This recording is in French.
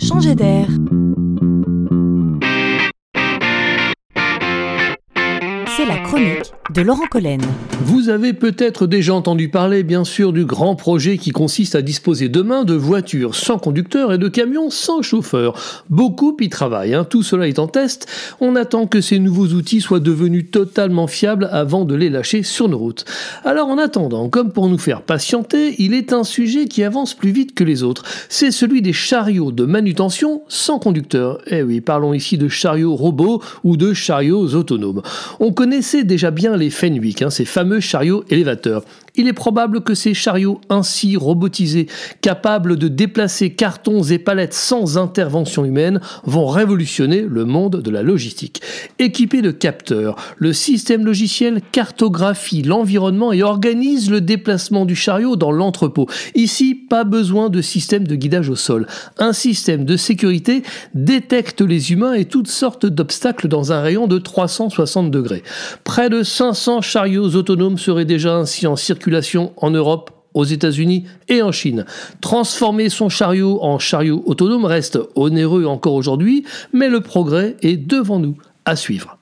changer d'air. C'est la chronique de Laurent Collen. Vous avez peut-être déjà entendu parler, bien sûr, du grand projet qui consiste à disposer demain de voitures sans conducteur et de camions sans chauffeur. Beaucoup y travaillent, hein. tout cela est en test. On attend que ces nouveaux outils soient devenus totalement fiables avant de les lâcher sur nos routes. Alors en attendant, comme pour nous faire patienter, il est un sujet qui avance plus vite que les autres. C'est celui des chariots de manutention sans conducteur. Eh oui, parlons ici de chariots robots ou de chariots autonomes. On connaissait déjà bien les Fenwick, hein, ces fameux chariots élévateurs. Il est probable que ces chariots ainsi robotisés, capables de déplacer cartons et palettes sans intervention humaine, vont révolutionner le monde de la logistique. Équipés de capteurs, le système logiciel cartographie l'environnement et organise le déplacement du chariot dans l'entrepôt. Ici, pas besoin de système de guidage au sol. Un système de sécurité détecte les humains et toutes sortes d'obstacles dans un rayon de 360 degrés. Près de 500 chariots autonomes seraient déjà ainsi en circulation en Europe aux États-Unis et en Chine. Transformer son chariot en chariot autonome reste onéreux encore aujourd'hui, mais le progrès est devant nous à suivre.